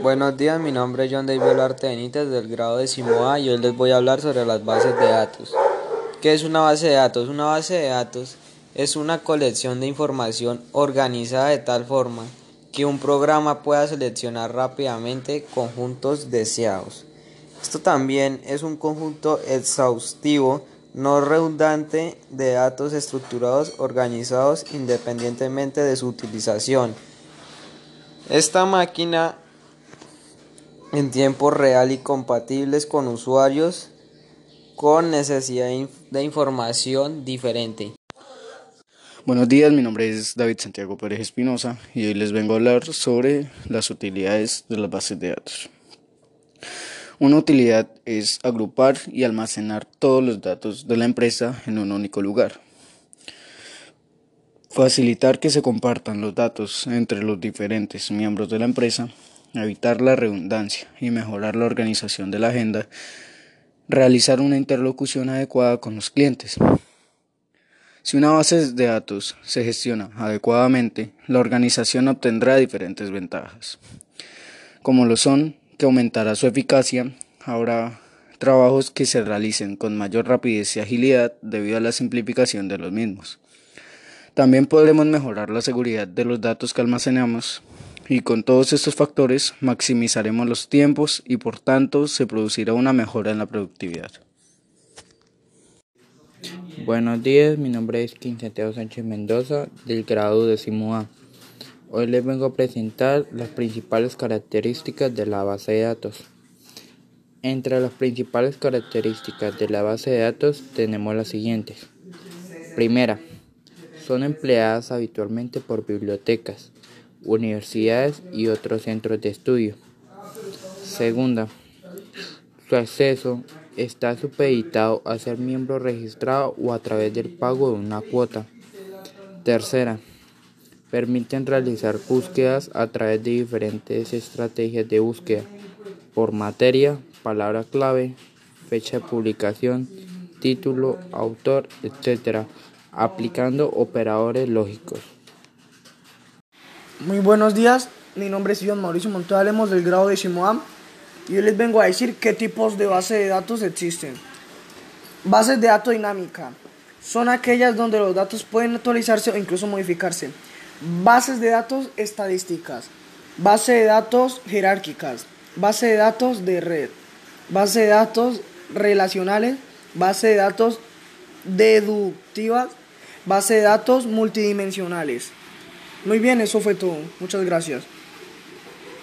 Buenos días, mi nombre es John David Olarte Benítez del grado décimo A y hoy les voy a hablar sobre las bases de datos. ¿Qué es una base de datos? Una base de datos es una colección de información organizada de tal forma que un programa pueda seleccionar rápidamente conjuntos deseados. Esto también es un conjunto exhaustivo, no redundante, de datos estructurados organizados independientemente de su utilización. Esta máquina en tiempo real y compatibles con usuarios con necesidad de información diferente. Buenos días, mi nombre es David Santiago Pérez Espinosa y hoy les vengo a hablar sobre las utilidades de las bases de datos. Una utilidad es agrupar y almacenar todos los datos de la empresa en un único lugar. Facilitar que se compartan los datos entre los diferentes miembros de la empresa, evitar la redundancia y mejorar la organización de la agenda, realizar una interlocución adecuada con los clientes. Si una base de datos se gestiona adecuadamente, la organización obtendrá diferentes ventajas, como lo son que aumentará su eficacia, habrá trabajos que se realicen con mayor rapidez y agilidad debido a la simplificación de los mismos. También podremos mejorar la seguridad de los datos que almacenamos y con todos estos factores maximizaremos los tiempos y por tanto se producirá una mejora en la productividad. Buenos días, mi nombre es Quinceteo Sánchez Mendoza del grado décimo A. Hoy les vengo a presentar las principales características de la base de datos. Entre las principales características de la base de datos tenemos las siguientes. Primera, son empleadas habitualmente por bibliotecas, universidades y otros centros de estudio. Segunda, su acceso está supeditado a ser miembro registrado o a través del pago de una cuota. Tercera, permiten realizar búsquedas a través de diferentes estrategias de búsqueda por materia, palabra clave, fecha de publicación, título, autor, etc., aplicando operadores lógicos. Muy buenos días, mi nombre es Iván Mauricio Montoya Lemos del grado de A y yo les vengo a decir qué tipos de bases de datos existen. Bases de datos dinámica son aquellas donde los datos pueden actualizarse o incluso modificarse. Bases de datos estadísticas, base de datos jerárquicas, base de datos de red, base de datos relacionales, base de datos deductivas, base de datos multidimensionales. Muy bien, eso fue todo. Muchas gracias.